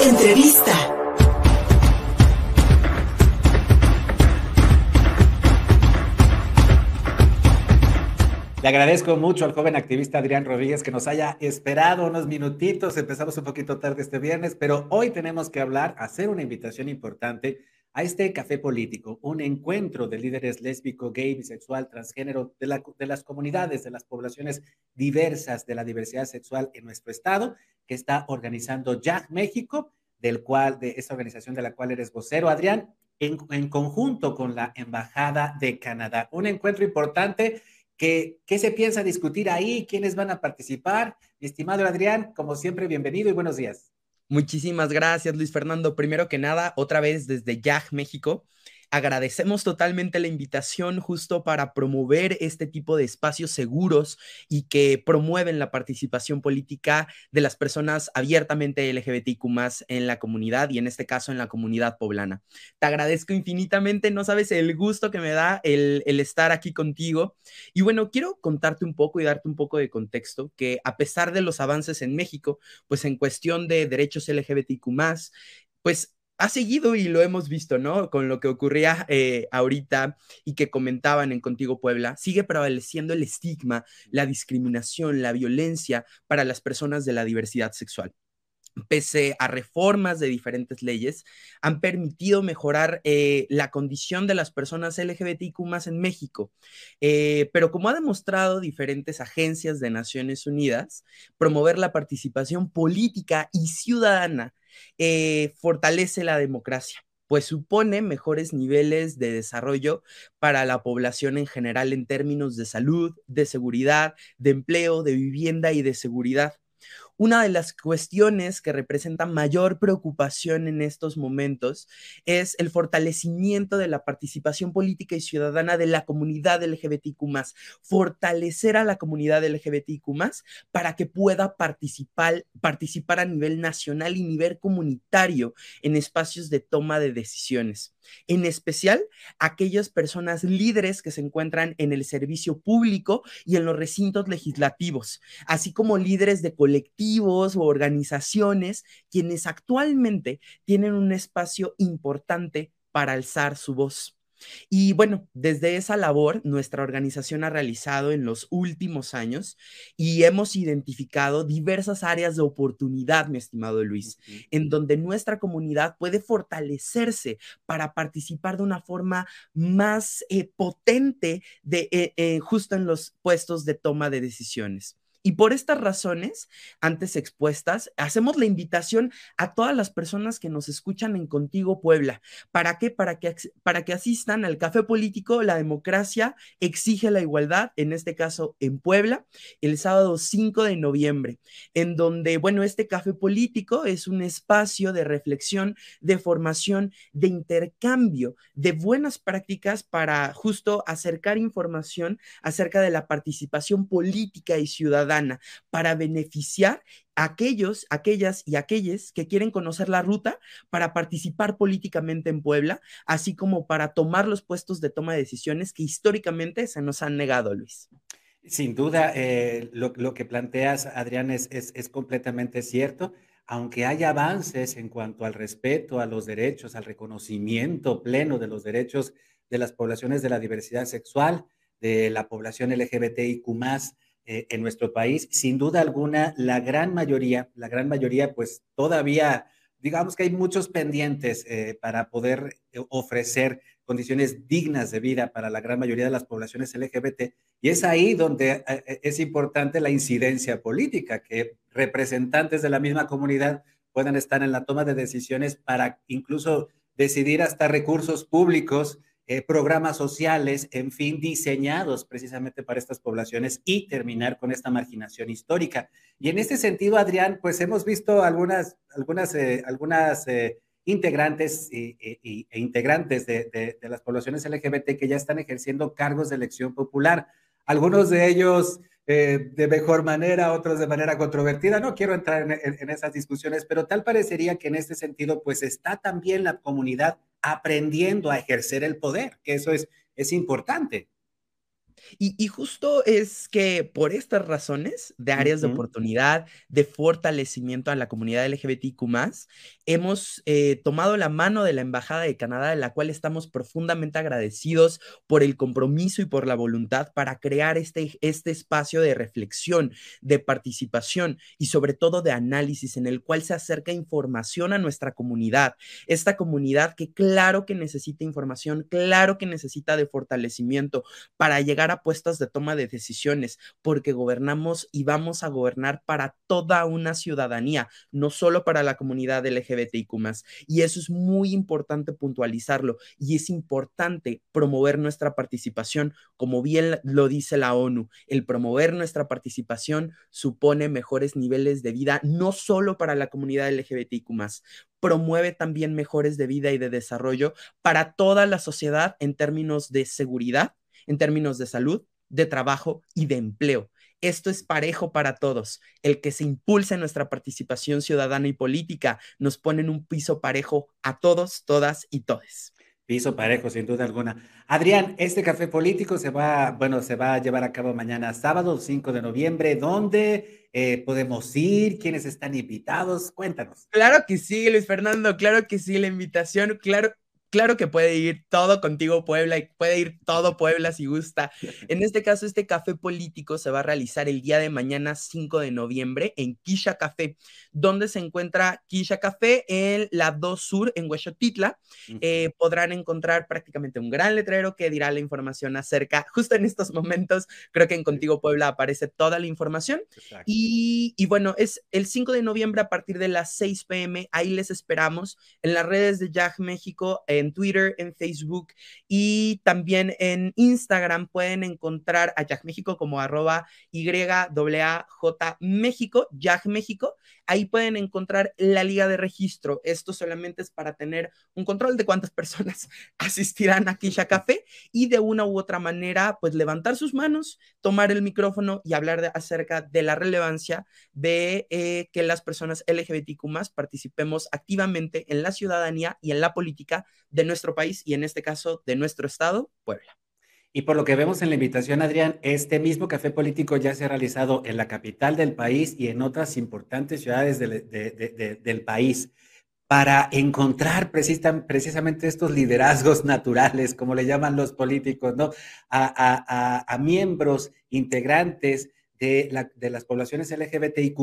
Entrevista. Le agradezco mucho al joven activista Adrián Rodríguez que nos haya esperado unos minutitos. Empezamos un poquito tarde este viernes, pero hoy tenemos que hablar, hacer una invitación importante a este café político, un encuentro de líderes lésbico, gay, bisexual, transgénero, de, de, las comunidades, de las poblaciones diversas de la diversidad sexual en nuestro estado, que está organizando YAG México, del cual, de esta organización de la cual eres vocero, Adrián, en, en conjunto con la Embajada de Canadá. Un encuentro importante que, ¿Qué se piensa discutir ahí? ¿Quiénes van a participar? Mi estimado Adrián, como siempre, bienvenido y buenos días. Muchísimas gracias, Luis Fernando. Primero que nada, otra vez desde YAG México. Agradecemos totalmente la invitación justo para promover este tipo de espacios seguros y que promueven la participación política de las personas abiertamente LGBTQ en la comunidad y en este caso en la comunidad poblana. Te agradezco infinitamente, no sabes el gusto que me da el, estar aquí contigo. Y bueno, quiero contarte un poco y darte un poco de contexto que a pesar de los avances en México, pues en cuestión de derechos LGBTQ pues ha seguido y lo hemos visto, ¿no? Con lo que ocurría eh, ahorita y que comentaban en Contigo Puebla, sigue prevaleciendo el estigma, la discriminación, la violencia para las personas de la diversidad sexual pese a reformas de diferentes leyes, han permitido mejorar eh, la condición de las personas LGBTQ más en México. Eh, pero como ha demostrado diferentes agencias de Naciones Unidas, promover la participación política y ciudadana eh, fortalece la democracia pues supone mejores niveles de desarrollo para la población en general en términos de salud, de seguridad, de empleo, de vivienda y de seguridad. Una de las cuestiones que representa mayor preocupación en estos momentos es el fortalecimiento de la participación política y ciudadana de la comunidad LGBTQ, fortalecer a la comunidad LGBTQ para que pueda participar, participar a nivel nacional y nivel comunitario en espacios de toma de decisiones. En especial aquellas personas líderes que se encuentran en el servicio público y en los recintos legislativos, así como líderes de colectivos o organizaciones quienes actualmente tienen un espacio importante para alzar su voz. Y bueno, desde esa labor nuestra organización ha realizado en los últimos años y hemos identificado diversas áreas de oportunidad, mi estimado Luis, en donde nuestra comunidad puede fortalecerse para participar de una forma más eh, potente de, eh, eh, justo en los puestos de toma de decisiones. Y por estas razones, antes expuestas, hacemos la invitación a todas las personas que nos escuchan en Contigo Puebla. ¿Para qué? Para que, para que asistan al café político La Democracia exige la igualdad, en este caso en Puebla, el sábado 5 de noviembre, en donde, bueno, este café político es un espacio de reflexión, de formación, de intercambio, de buenas prácticas para justo acercar información acerca de la participación política y ciudadana para beneficiar a aquellos, aquellas y aquellos que quieren conocer la ruta para participar políticamente en Puebla, así como para tomar los puestos de toma de decisiones que históricamente se nos han negado, Luis. Sin duda, eh, lo, que planteas, Adrián, es, completamente cierto. Aunque hay avances en cuanto al respeto a los derechos, al reconocimiento pleno de los derechos de las poblaciones de la diversidad sexual, de la población LGBTIQ, eh, en nuestro país. Sin duda alguna, la gran mayoría, la gran mayoría, pues todavía, digamos que hay muchos pendientes eh, para poder eh, ofrecer condiciones dignas de vida para la gran mayoría de las poblaciones LGBT. Y es ahí donde es importante la incidencia política, que representantes de la misma comunidad puedan estar en la toma de decisiones para incluso decidir hasta recursos públicos eh, programas sociales, en fin, diseñados precisamente para estas poblaciones y terminar con esta marginación histórica. Y en este sentido, Adrián, pues hemos visto algunas, algunas, eh, algunas eh, integrantes e, integrantes de, las poblaciones LGBT que ya están ejerciendo cargos de elección popular. Algunos de ellos de mejor manera, otros de manera controvertida. No quiero entrar en, en, esas discusiones, pero tal parecería que en este sentido, pues está también la comunidad aprendiendo a ejercer el poder, que eso es, es importante. Y, justo es que por estas razones de áreas de oportunidad, de fortalecimiento a la comunidad LGBTQ, hemos eh, tomado la mano de la Embajada de Canadá, de la cual estamos profundamente agradecidos por el compromiso y por la voluntad para crear este, este espacio de reflexión, de participación y sobre todo de análisis en el cual se acerca información a nuestra comunidad. Esta comunidad que claro que necesita información, claro que necesita de fortalecimiento para llegar a puestos de toma de decisiones, porque gobernamos y vamos a gobernar para toda una ciudadanía, no solo para la comunidad LGBTIQ. Y eso es muy importante puntualizarlo y es importante promover nuestra participación, como bien lo dice la ONU. El promover nuestra participación supone mejores niveles de vida, no solo para la comunidad LGBTIQ, promueve también mejores de vida y de desarrollo para toda la sociedad en términos de seguridad, en términos de salud, de trabajo y de empleo. Esto es parejo para todos. El que se impulse nuestra participación ciudadana y política nos pone en un piso parejo a todos, todas y todes. Piso parejo, sin duda alguna. Adrián, este café político se va, bueno, se va a llevar a cabo mañana sábado, 5 de noviembre. ¿Dónde eh, podemos ir? ¿Quiénes están invitados? Cuéntanos. Claro que sí, Luis Fernando, claro que sí, la invitación, claro, claro que puede ir todo contigo Puebla y puede ir todo Puebla si gusta. En este caso, este café político se va a realizar el día de mañana 5 de noviembre en Quisha Café, donde se encuentra Quisha Café en la 2 Sur en Huexotitla. Eh, podrán encontrar prácticamente un gran letrero que dirá la información acerca, justo en estos momentos, creo que en Contigo Puebla aparece toda la información. Y, y, bueno, es el 5 de noviembre a partir de las 6 pm, ahí les esperamos en las redes de Jack México en Twitter, en Facebook y también en Instagram pueden encontrar a Jack México como arroba YAJ México, Jack México. Ahí pueden encontrar la liga de registro. Esto solamente es para tener un control de cuántas personas asistirán a Kisha Café y de una u otra manera, pues levantar sus manos, tomar el micrófono y hablar acerca de la relevancia de eh, que las personas LGBTQ participemos activamente en la ciudadanía y en la política de nuestro país y en este caso de nuestro estado, Puebla. Y por lo que vemos en la invitación, Adrián, este mismo café político ya se ha realizado en la capital del país y en otras importantes ciudades del país para encontrar precisamente estos liderazgos naturales, como le llaman los políticos, ¿no? A, miembros integrantes de, de las poblaciones LGBTIQ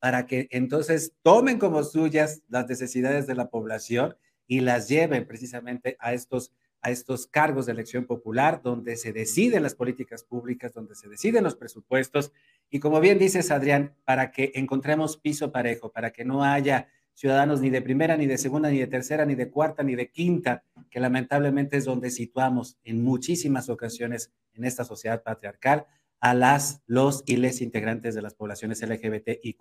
para que entonces tomen como suyas las necesidades de la población y las lleven precisamente a estos, a estos cargos de elección popular, donde se deciden las políticas públicas, donde se deciden los presupuestos. Y como bien dices, Adrián, para que encontremos piso parejo, para que no haya ciudadanos ni de primera, ni de segunda, ni de tercera, ni de cuarta, ni de quinta, que lamentablemente es donde situamos en muchísimas ocasiones en esta sociedad patriarcal a las, los y les integrantes de las poblaciones LGBT y.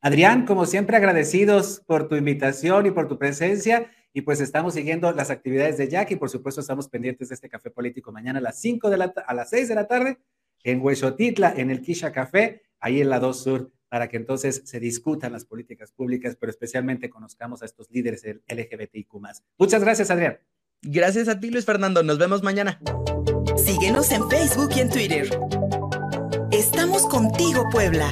Adrián, como siempre, agradecidos por tu invitación y por tu presencia y pues estamos siguiendo las actividades de Jack y por supuesto estamos pendientes de este café político mañana a las 5 de la a las 6 de la tarde en Huesotitla, en el Kisha Café, ahí en la 2 Sur, para que entonces se discutan las políticas públicas, pero especialmente conozcamos a estos líderes del LGBTIQ. Muchas gracias, Adrián. Gracias a ti, Luis Fernando. Nos vemos mañana. Síguenos en Facebook y en Twitter. Estamos contigo, Puebla.